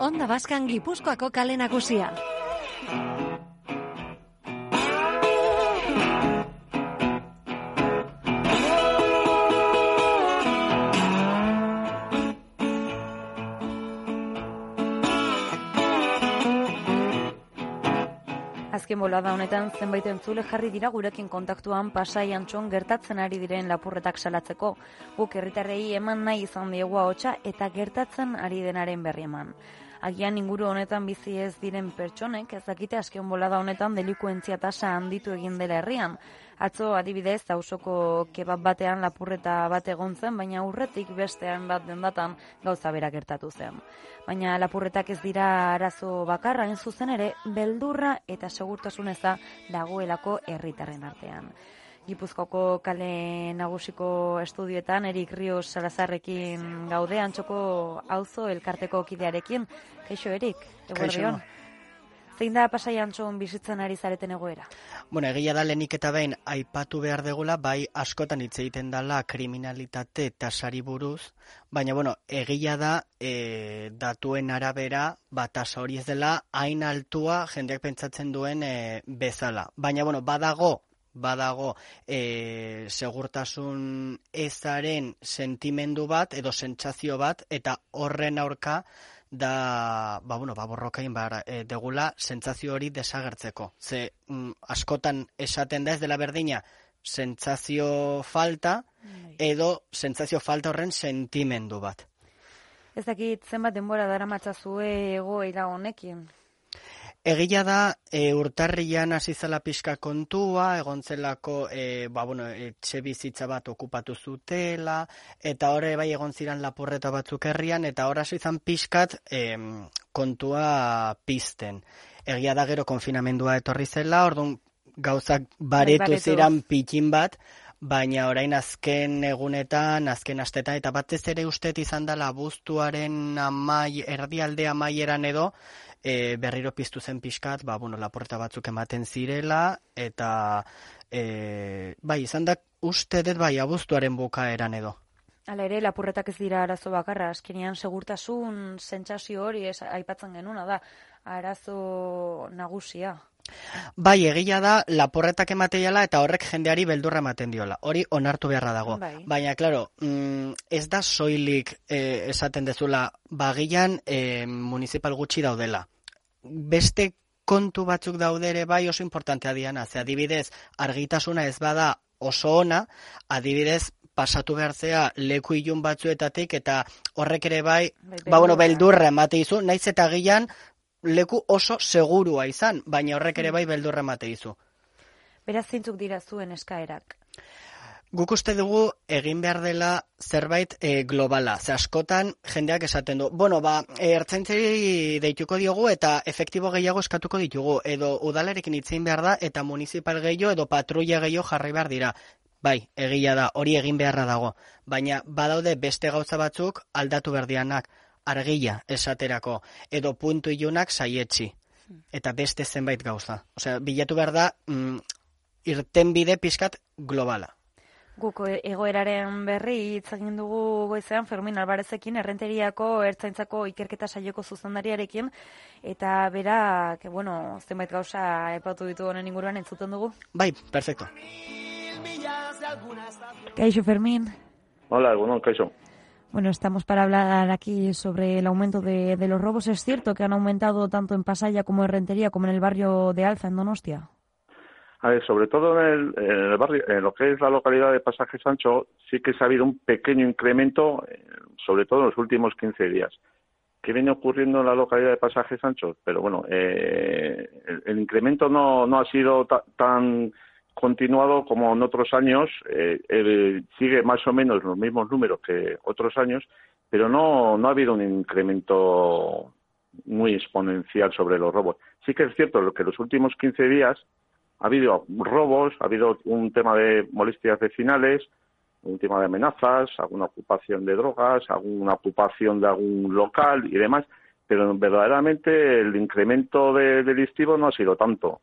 Onda Baskan Gipuzkoako kale nagusia. Bolada honetan zenbait entzule jarri dira gurekin kontaktuan pasai antxon gertatzen ari diren lapurretak salatzeko. Guk herritarrei eman nahi izan diegu hotsa eta gertatzen ari denaren berri eman. Agian inguru honetan bizi ez diren pertsonek ez dakite azken bolada honetan delikuentzia tasa handitu egin dela herrian. Atzo adibidez auzoko kebab batean lapurreta bat egon zen, baina urretik bestean bat dendatan gauza bera gertatu zen. Baina lapurretak ez dira arazo bakarra zuzen ere, beldurra eta segurtasuneza dagoelako herritarren artean. Gipuzkoko kale nagusiko estudioetan Erik Rios Salazarrekin gaude antxoko auzo elkarteko kidearekin. Kaixo Erik, eguerdion. Zein da pasai antxon bizitzen ari zareten egoera? Bueno, egia da lenik eta behin aipatu behar degula, bai askotan hitz egiten dala kriminalitate tasari buruz, baina bueno, egia da e, datuen arabera, bat tasa hori ez dela, hain altua jendeak pentsatzen duen e, bezala. Baina bueno, badago badago e, segurtasun ezaren sentimendu bat edo sentsazio bat eta horren aurka da ba bueno ba borrokain bar e, degula sentsazio hori desagertzeko. Ze mm, askotan esaten da ez dela berdina sentsazio falta bai. edo sentsazio falta horren sentimendu bat. Ez dakit zenbat denbora dara matzazue egoera honekin Egia da, e, urtarrian hasi zela pixka kontua, egon zelako, e, ba, bueno, etxe bizitza bat okupatu zutela, eta horre bai egon ziren lapurreta batzuk herrian, eta horra izan pixkat e, kontua pizten. Egia da gero konfinamendua etorri zela, orduan gauzak baretu bai, ziren pikin bat, baina orain azken egunetan, azken astetan, eta batez ere ustet izan dela buztuaren amai, erdialde amaieran edo, e, berriro piztu zen pixkat, ba, bueno, laporta batzuk ematen zirela, eta e, bai, izan da uste dut bai, abuztuaren bukaeran edo. Hala ere, lapurretak ez dira arazo bakarra, azkenean segurtasun sentsazio hori ez, aipatzen genuna da, arazo nagusia. Bai, egia da, laporretak emateiala eta horrek jendeari beldurra ematen diola. Hori onartu beharra dago. Bai. Baina, klaro, mm, ez da soilik eh, esaten dezula, bagian eh, municipal gutxi daudela beste kontu batzuk daude ere bai oso importantea diana, ze adibidez argitasuna ez bada oso ona, adibidez pasatu behartzea leku ilun batzuetatik eta horrek ere bai, bai ba bueno, beldurra emate izu, naiz eta gian leku oso segurua izan, baina horrek ere mm. bai beldurra emate izu. Beraz zintzuk dira zuen eskaerak? Guk uste dugu egin behar dela zerbait e, globala. Ze askotan jendeak esaten du. Bueno, ba, ertzaintzeri deituko diogu eta efektibo gehiago eskatuko ditugu. Edo udalerekin itzein behar da eta municipal gehiago edo patrulla gehiago jarri behar dira. Bai, egia da, hori egin beharra dago. Baina badaude beste gauza batzuk aldatu berdianak argila esaterako. Edo puntu ilunak saietzi. Eta beste zenbait gauza. Osea, bilatu behar da mm, irten bide pizkat globala. Guk egoeraren berri hitz egin dugu goizean Fermin Albarezekin errenteriako ertzaintzako ikerketa saioko zuzendariarekin eta bera, que bueno, zenbait gauza epatu ditu honen inguruan entzuten dugu. Bai, perfecto. Kaixo Fermin. Hola, bueno, kaixo. Bueno, estamos para hablar aquí sobre el aumento de, los robos. ¿Es cierto que han aumentado tanto en Pasaya como en Rentería como en el barrio de Alza, en Donostia? A ver, sobre todo en el, barrio, en lo que es la localidad de Pasaje Sancho, sí que se ha habido un pequeño incremento, eh, sobre todo en los últimos 15 días. ¿Qué viene ocurriendo en la localidad de Pasaje Sancho? Pero bueno, eh, el, incremento no, no ha sido tan continuado como en otros años, eh, sigue más o menos los mismos números que otros años, pero no, no ha habido un incremento muy exponencial sobre los robos. Sí que es cierto que los últimos 15 días ha habido robos, ha habido un tema de molestias vecinales, un tema de amenazas, alguna ocupación de drogas, alguna ocupación de algún local y demás, pero verdaderamente el incremento de, delictivo no ha sido tanto.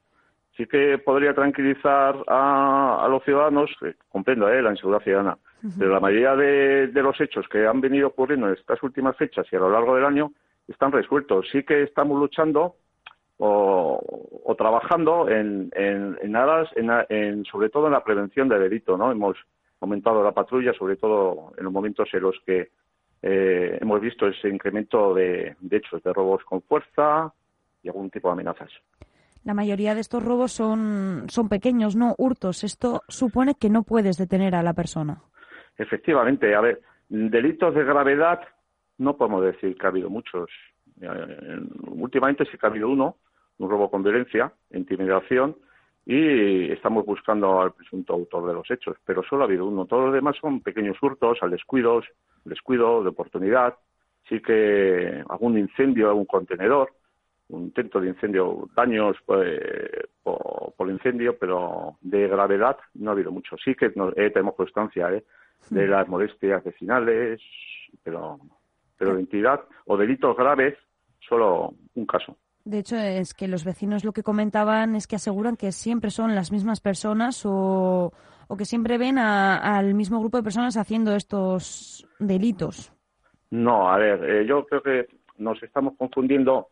Sí que podría tranquilizar a, los ciudadanos, que comprendo eh, la inseguridad ciudadana, pero la mayoría de, los hechos que han venido ocurriendo en estas últimas fechas y a lo largo del año están resueltos. Sí que estamos luchando o, trabajando en, en, aras, en, sobre todo en la prevención de delito, ¿no? Hemos aumentado la patrulla, sobre todo en los momentos en los que eh, hemos visto ese incremento de, de hechos de robos con fuerza y algún tipo de amenazas. La mayoría de estos robos son, son pequeños, no hurtos. Esto supone que no puedes detener a la persona. Efectivamente, a ver, delitos de gravedad no podemos decir que ha habido muchos. Eh, últimamente sí que ha habido uno, un robo con violencia, intimidación, y estamos buscando al presunto autor de los hechos, pero solo ha habido uno. Todos los demás son pequeños hurtos, al descuidos, descuido de oportunidad, sí que algún incendio, algún contenedor, un intento de incendio, daños pues, por, incendio, pero de gravedad no ha habido mucho. Sí que eh, tenemos constancia ¿eh? de las molestias vecinales, pero, pero de entidad o delitos graves, solo un caso. De hecho, es que los vecinos lo que comentaban es que aseguran que siempre son las mismas personas o, o que siempre ven al mismo grupo de personas haciendo estos delitos. No, a ver, eh, yo creo que nos estamos confundiendo.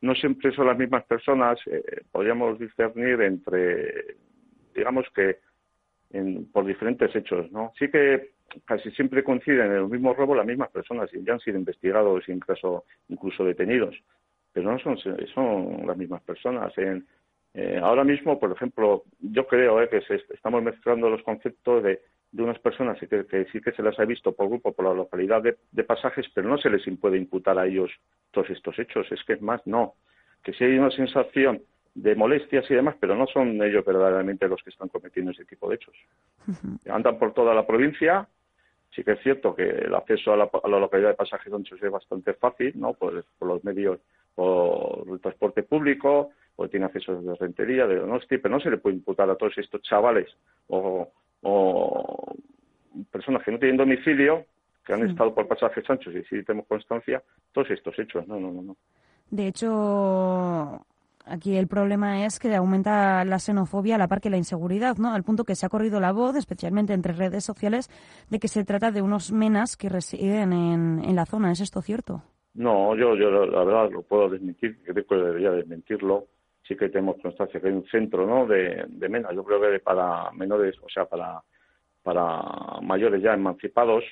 No siempre son las mismas personas. Eh, podríamos discernir entre, digamos que, por diferentes hechos, ¿no? Sí que casi siempre coinciden en el mismo robo las mismas personas y ya han sido investigados, incluso, incluso detenidos pero no son, son las mismas personas. En, eh, ahora mismo, por ejemplo, yo creo eh, que estamos mezclando los conceptos de, de unas personas que, que, sí que se las ha visto por grupo, por la localidad de, pasajes, pero no se les puede imputar a ellos todos estos hechos. Es que es más, no. Que si hay una sensación de molestias y demás, pero no son ellos verdaderamente los que están cometiendo ese tipo de hechos. Andan por toda la provincia. Sí que es cierto que el acceso a la, a la localidad de pasajes anchos es bastante fácil, ¿no? por los medios por el transporte público, o tiene acceso de rentería, de Donosti, pero no se le puede imputar a todos estos chavales o, personas que no tienen domicilio, que han estado por pasajes anchos y si tenemos constancia, todos estos hechos. No, no, no, no. De hecho, aquí el problema es que aumenta la xenofobia a la par que la inseguridad, ¿no? Al punto que se ha corrido la voz, especialmente entre redes sociales, de que se trata de unos menas que residen en, en la zona. ¿Es esto cierto? No, yo, yo la verdad lo puedo desmentir, creo que debería desmentirlo. Sí que tenemos constancia que hay un centro ¿no? de, de yo creo que para menores, o sea, para, para mayores ya emancipados,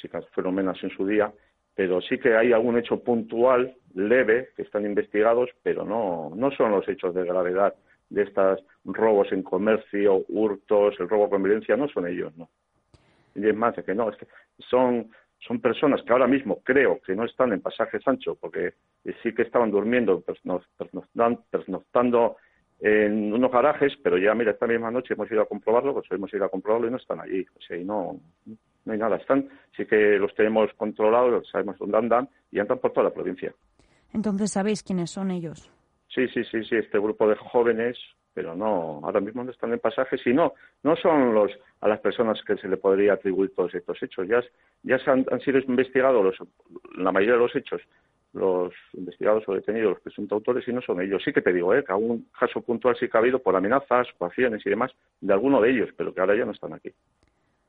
sí que fueron menas en su día, pero sí que hay algún hecho puntual, leve, que están investigados, pero no, no son los hechos de gravedad de estos robos en comercio, hurtos, el robo con violencia, no son ellos, ¿no? Y es más, es que no, es que son son personas que ahora mismo creo que no están en pasaje Sancho, porque sí que estaban durmiendo, pernoctando en unos garajes, pero ya, mira, esta misma noche hemos ido a comprobarlo, pues hemos ido a comprobarlo y no están allí. O sea, y no, no hay nada. Están, sí que los tenemos controlados, sabemos dónde andan y andan por toda la provincia. Entonces, ¿sabéis quiénes son ellos? Sí, sí, sí, sí. Este grupo de jóvenes pero no, ahora mismo no están en pasaje, sino no son los a las personas que se le podría atribuir todos estos hechos. Ya, ya se han, sido investigados los, la mayoría de los hechos, los investigados o detenidos, los presuntos autores, y no son ellos. Sí que te digo, ¿eh? que algún caso puntual sí que ha habido por amenazas, coacciones y demás de alguno de ellos, pero que ahora ya no están aquí.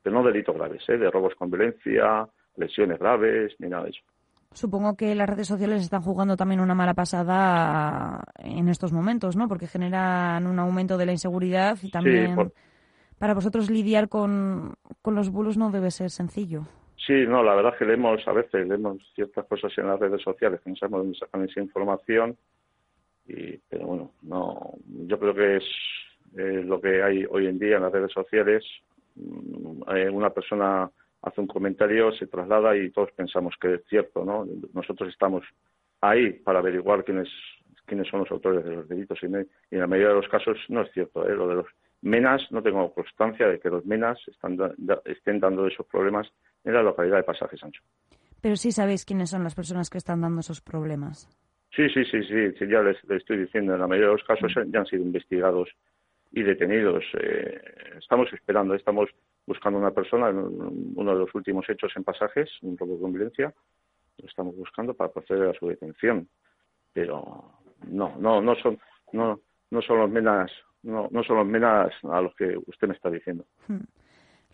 Pero no delitos graves, ¿eh? de robos con violencia, lesiones graves, ni nada de eso. Supongo que las redes sociales están jugando también una mala pasada en estos momentos, ¿no? Porque generan un aumento de la inseguridad y también para vosotros lidiar con, los bulos no debe ser sencillo. Sí, no, la verdad es que leemos, a veces leemos ciertas cosas en las redes sociales que no sabemos dónde sacan esa información, y, pero bueno, no, yo creo que es lo que hay hoy en día en las redes sociales. Mm, una persona hace un comentario, se traslada y todos pensamos que es cierto, ¿no? Nosotros estamos ahí para averiguar quiénes quiénes son los autores de los delitos y, en la mayoría de los casos no es cierto, ¿eh? Lo de los menas, no tengo constancia de que los menas están estén dando esos problemas en la localidad de Pasaje Sancho. Pero sí sabéis quiénes son las personas que están dando esos problemas. Sí, sí, sí, sí, ya les, estoy diciendo, en la mayoría de los casos ya han sido investigados y detenidos. Eh, estamos esperando, estamos buscando una persona en uno de los últimos hechos en pasajes, un robo con violencia, lo estamos buscando para proceder a su detención. Pero no, no, no son, no, no son los menas no, no son menos a los que usted me está diciendo. Hmm.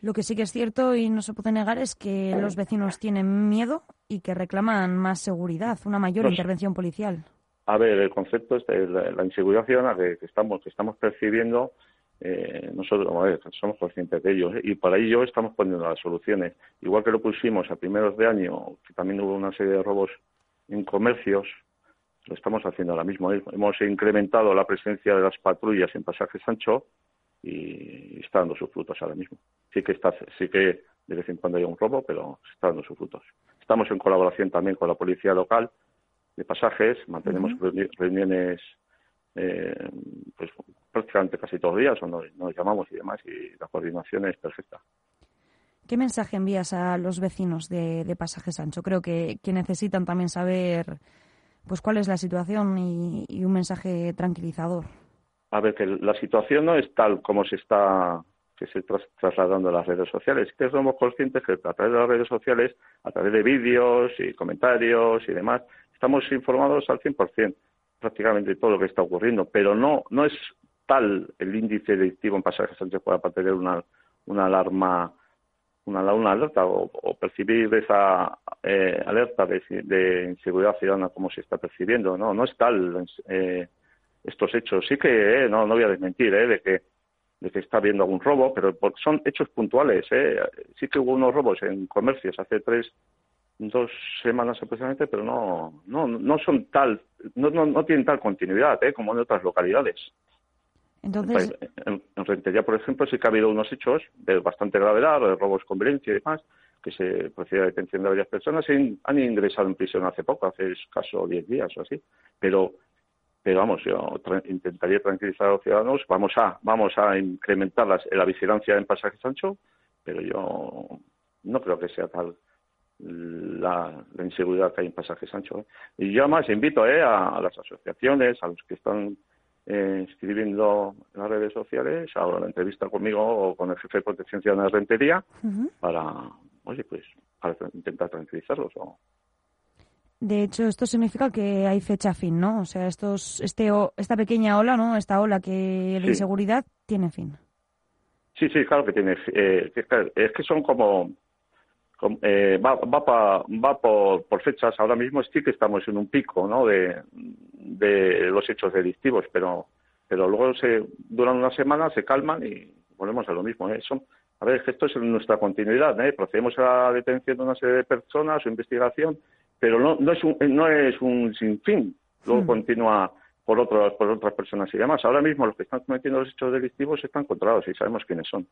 Lo que sí que es cierto y no se puede negar es que los vecinos tienen miedo y que reclaman más seguridad, una mayor intervención policial. A ver, el concepto es de la, inseguridad ciudadana que, estamos que estamos percibiendo eh, nosotros somos conscientes de ello ¿eh? y por ello estamos poniendo las soluciones. Igual que lo pusimos a primeros de año, que también hubo una serie de robos en comercios, lo estamos haciendo ahora mismo. Hemos incrementado la presencia de las patrullas en Pasaje Sancho y está dando sus frutos ahora mismo. Sí que está, sí que de vez en cuando hay un robo, pero está dando sus frutos. Estamos en colaboración también con la policía local de pasajes, mantenemos reuniones eh, pues prácticamente casi todos los días, o nos, llamamos y demás, y la coordinación es perfecta. ¿Qué mensaje envías a los vecinos de, de Pasaje Sancho? Creo que, que necesitan también saber pues cuál es la situación y, un mensaje tranquilizador. A ver, que la situación no es tal como se está que se trasladando a las redes sociales. Que somos conscientes que a través de las redes sociales, a través de vídeos y comentarios y demás, estamos informados al 100% prácticamente todo lo que está ocurriendo, pero no no es tal el índice delictivo en pasajes Sánchez para tener una, una alarma una, una alerta o, percibir esa eh, alerta de, inseguridad ciudadana como se está percibiendo. No, no es tal eh, estos hechos. Sí que, eh, no, no voy a desmentir, eh, de que de que está habiendo algún robo, pero son hechos puntuales. Eh. Sí que hubo unos robos en comercios hace tres, dos semanas aproximadamente, pero no, no, no son tal, no, no, no tienen tal continuidad eh, como en otras localidades. Entonces... Pues, en, Rentería, por ejemplo, sí que ha habido unos hechos de bastante gravedad, de robos con violencia y demás, que se procedía a detención de varias personas y han ingresado en prisión hace poco, hace escaso 10 días o así. Pero, pero vamos, yo intentaría tranquilizar a los ciudadanos. Vamos a, vamos a incrementar la vigilancia en Pasaje Sancho, pero yo no creo que sea tal la, inseguridad que hay en Pasaje Sancho. ¿eh? Y yo además invito ¿eh? a las asociaciones, a los que están eh, escribiendo en las redes sociales, ahora la entrevista conmigo o con el jefe de protección ciudadana de Rentería, para, oye, pues, para intentar tranquilizarlos. De hecho, esto significa que hay fecha fin, ¿no? O sea, estos, este, esta pequeña ola, ¿no? Esta ola que la inseguridad tiene fin. Sí, sí, claro que tiene. Eh, es que son como eh, va, va, va por, por, fechas. Ahora mismo sí que estamos en un pico ¿no? de, de los hechos delictivos, pero, pero luego se duran una semana, se calman y volvemos a lo mismo. ¿eh? A ver, esto es nuestra continuidad. ¿eh? Procedemos a la detención de una serie de personas, su investigación, pero no, no, es, un, no es un sinfín. Luego hmm. continúa por, otros, por otras personas y demás. Ahora mismo los que están cometiendo los hechos delictivos están controlados y sabemos quiénes son.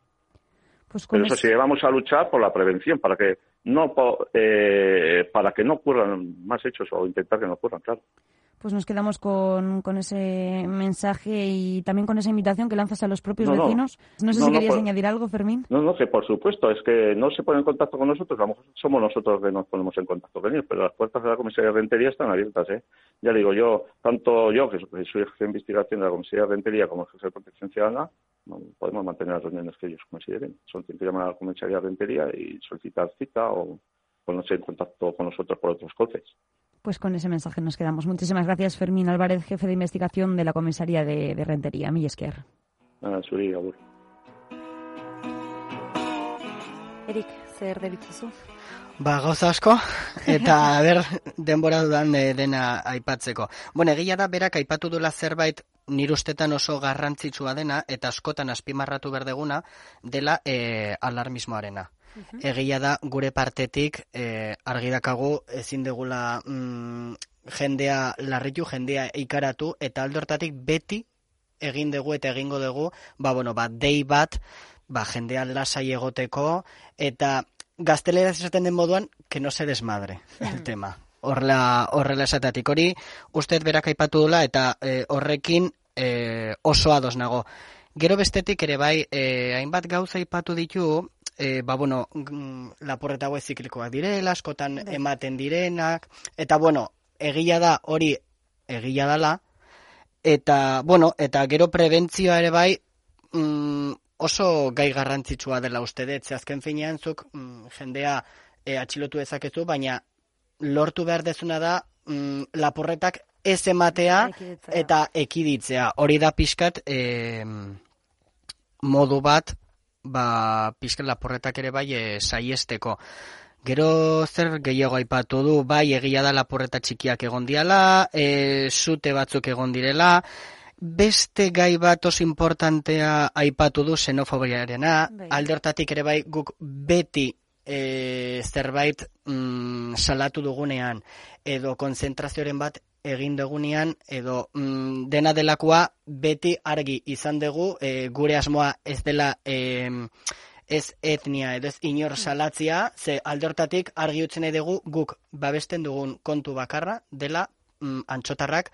Pues Pero eso sí, vamos a luchar por la prevención, para que no eh, para que no ocurran más hechos o intentar que no ocurran, claro pues nos quedamos con, con, ese mensaje y también con esa invitación que lanzas a los propios vecinos. No, sé si querías añadir algo, Fermín. No, no, que por supuesto, es que no se ponen en contacto con nosotros, a lo mejor somos nosotros que nos ponemos en contacto con ellos, pero las puertas de la Comisaría de Rentería están abiertas. ¿eh? Ya digo yo, tanto yo, que soy jefe de investigación de la Comisaría de Rentería, como jefe de protección ciudadana, no podemos mantener las reuniones que ellos consideren. Son tienen que llamar a la Comisaría de Rentería y solicitar cita o ponerse en contacto con nosotros por otros cauces. Pues con ese mensaje nos quedamos. Muchísimas gracias, Fermín Álvarez, jefe de investigación de la comisaría de, de Rentería. Millesker. Ah, zuri, agur. Erik, zer debitzuzu? Ba, gauza asko, eta ber, denbora dudan e, dena aipatzeko. Bueno, egia da, berak aipatu dula zerbait nirustetan oso garrantzitsua dena, eta askotan azpimarratu berdeguna, dela e, alarmismoarena. Egia da gure partetik e, argi dakagu ezin degula mm, jendea larritu, jendea ikaratu eta aldortatik beti egin dugu eta egingo dugu, ba bueno, ba dei bat, ba jendea lasai egoteko eta gaztelera esaten den moduan que no se desmadre el tema. Horrela, horrela esateatik hori, usted berak aipatu dula eta e, horrekin e, oso ados nago. Gero bestetik ere bai, e, hainbat gauza aipatu ditu, e, ba, bueno, mm, lapurreta hau ziklikoak direla, askotan bai. ematen direnak, eta, bueno, egia da, hori, egia dala, eta, bueno, eta gero prebentzioa ere bai, mm, oso gai garrantzitsua dela uste dut, ze azken finean zuk, mm, jendea e, atxilotu ezakezu, baina lortu behar dezuna da, mm, lapurretak ez ematea Ekiditzea. eta ekiditzea. Hori da pixkat e, modu bat, ba, pixkat laporretak ere bai e, saiesteko. Gero zer gehiago aipatu du, bai egia da lapurreta txikiak egon diala, e, zute batzuk egon direla, beste gai bat oso importantea aipatu du xenofobiarena, Bai. alde hortatik ere bai guk beti e, zerbait mm, salatu dugunean, edo konzentrazioaren bat egin dugunean, edo mm, dena delakoa beti argi izan dugu, e, gure asmoa ez dela... E, ez etnia edo ez inor salatzia, ze alde hortatik argi utzen dugu guk babesten dugun kontu bakarra dela mm, antxotarrak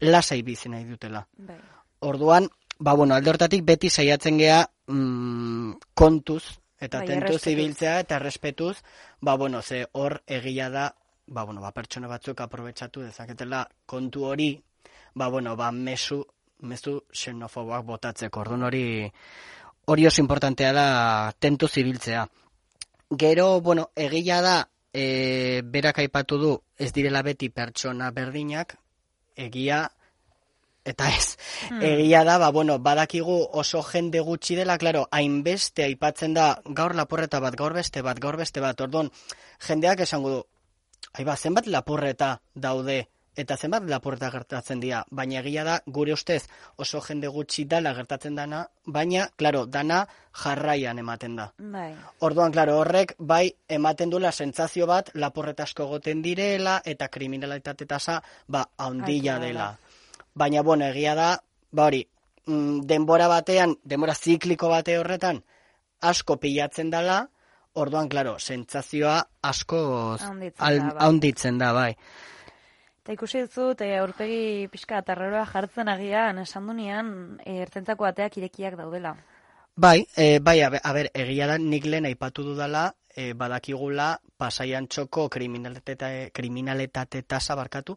lasai bizi nahi dutela. Bai. Orduan, ba bueno, alde hortatik beti saiatzen gea mm, kontuz eta Bai, tentuz ibiltzea eta errespetuz, ba bueno, ze hor egia da, ba bueno, ba pertsona batzuk aprobetxatu dezaketela kontu hori, ba bueno, ba mesu mezu xenofoboak botatzeko. Orduan hori hori oso importantea da tentuz ibiltzea. Gero, bueno, egia da, e, berak aipatu du, ez direla beti pertsona berdinak, egia, eta ez, Hmm. egia da, ba, bueno, badakigu oso jende gutxi dela, claro, hainbeste aipatzen da, gaur lapurreta bat, gaur beste bat, gaur beste bat, orduan, jendeak esango du, aiba, zenbat lapurreta daude, eta zenbat lapurreta gertatzen dira, baina egia da, gure ustez, oso jende gutxi dala gertatzen dana, baina, claro, dana jarraian ematen da. Bai. Orduan, klaro, horrek bai ematen duela sentsazio bat lapurreta asko goten direla eta kriminalitate tasa ba Altua dela. Baina bueno, egia da, ba hori, mm, denbora batean, denbora zikliko bate horretan asko pilatzen dela, orduan claro, sentsazioa asko Handitzen da, bai. haunditzen da, bai. Eta ikusi dut, e, aurpegi pixka atarreroa jartzen agian, esan dunean, e, ertzentzako ateak irekiak daudela. Bai, e, bai, a a ber, egia da nik lehen aipatu dudala, e, badakigula pasaian txoko kriminaletate, kriminaletate tasa barkatu,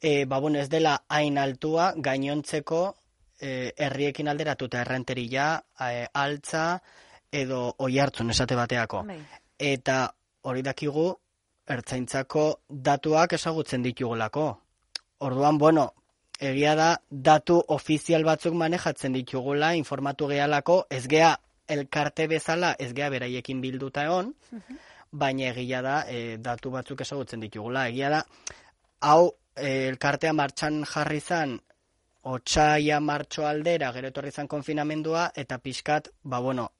e, ba, bueno, ez dela hain altua gainontzeko e, herriekin alderatuta errenteria, e, altza, edo oi hartzun esate bateako. Bai. Eta hori dakigu, ertzaintzako datuak ezagutzen ditugulako. Orduan, bueno, egia da datu ofizial batzuk manejatzen ditugula, informatu gehalako, ez gea elkarte bezala, ez gea beraiekin bilduta egon, baina egia da e, datu batzuk ezagutzen ditugula. Egia da, hau e, elkartea martxan jarri zan, otxaia martxo aldera, gero etorri zan konfinamendua, eta pixkat, ba bueno,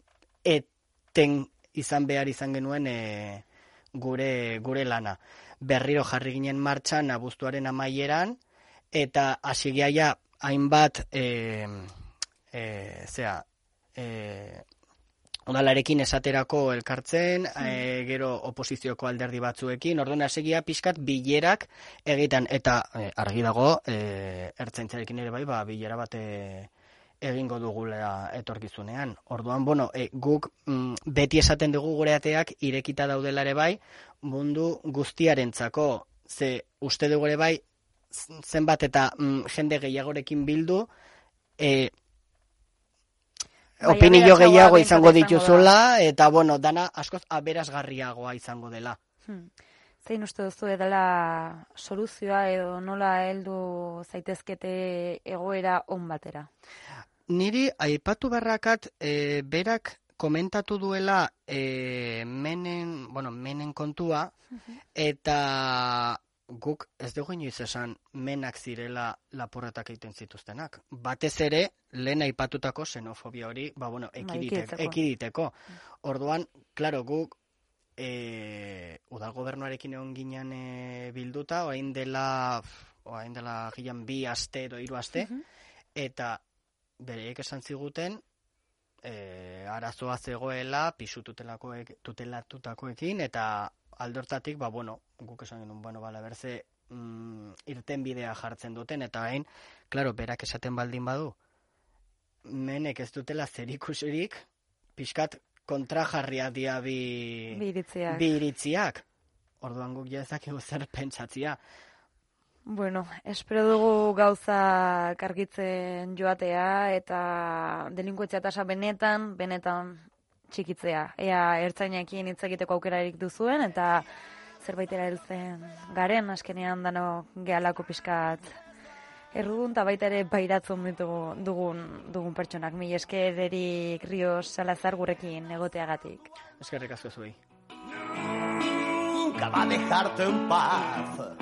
eten izan behar izan genuen e, gure, gure lana. Berriro jarri ginen martxan abuztuaren amaieran, eta hasi ja hainbat, e, e, zera, e, udalarekin esaterako elkartzen, e, gero oposizioko alderdi batzuekin, orduan hasegia pixkat bilerak egiten, eta e, argi dago, e, ertzaintzarekin ere bai, ba, bilera bate egingo dugula etorkizunean. Orduan, bueno, e, guk mm, beti esaten dugu gure ateak irekita daudela ere bai, mundu guztiarentzako, ze uste dugu ere bai, zenbat eta mm, jende gehiagorekin bildu, e, Bai, opinio gehiago izango dituzula, eta bueno, dana askoz aberasgarriagoa izango dela. Hmm. Zein uste duzu edala soluzioa edo nola heldu zaitezkete egoera on batera? Niri aipatu barrakat e, berak komentatu duela e, menen, bueno, menen kontua, eta guk ez dugu inoiz esan menak zirela lapurretak egiten zituztenak. Batez ere, lehen aipatutako xenofobia hori, ba, bueno, ekidite, ekiditeko. ekiditeko. Orduan, klaro, guk e, udal gobernuarekin egon ginen e, bilduta, orain dela, orain dela gian bi aste edo hiru aste, eta bereiek esan ziguten e, arazoa zegoela pisu tutelakoek, tutelatutakoekin eta aldortatik, ba, bueno, guk esan genuen, bueno, bala, berze mm, irten bidea jartzen duten, eta hain, klaro, berak esaten baldin badu, menek ez dutela zerikusirik, pixkat kontrajarria dia bi, Bi iritziak. bi iritziak. Orduan guk ja ez dakigu zer pentsatzia. Bueno, espero dugu gauza kargitzen joatea eta delinkuentzia tasa benetan, benetan txikitzea. Ea ertzainekin hitz egiteko aukerarik duzuen eta zerbaitera heltzen garen, askenean dano gehalako pizkat errudun, eta baita ere bairatzen ditugu, dugun, dugun pertsonak. Mi eske derik Rios Salazar gurekin egoteagatik. Eskerrik asko zuei. Nunca va a dejarte en paz.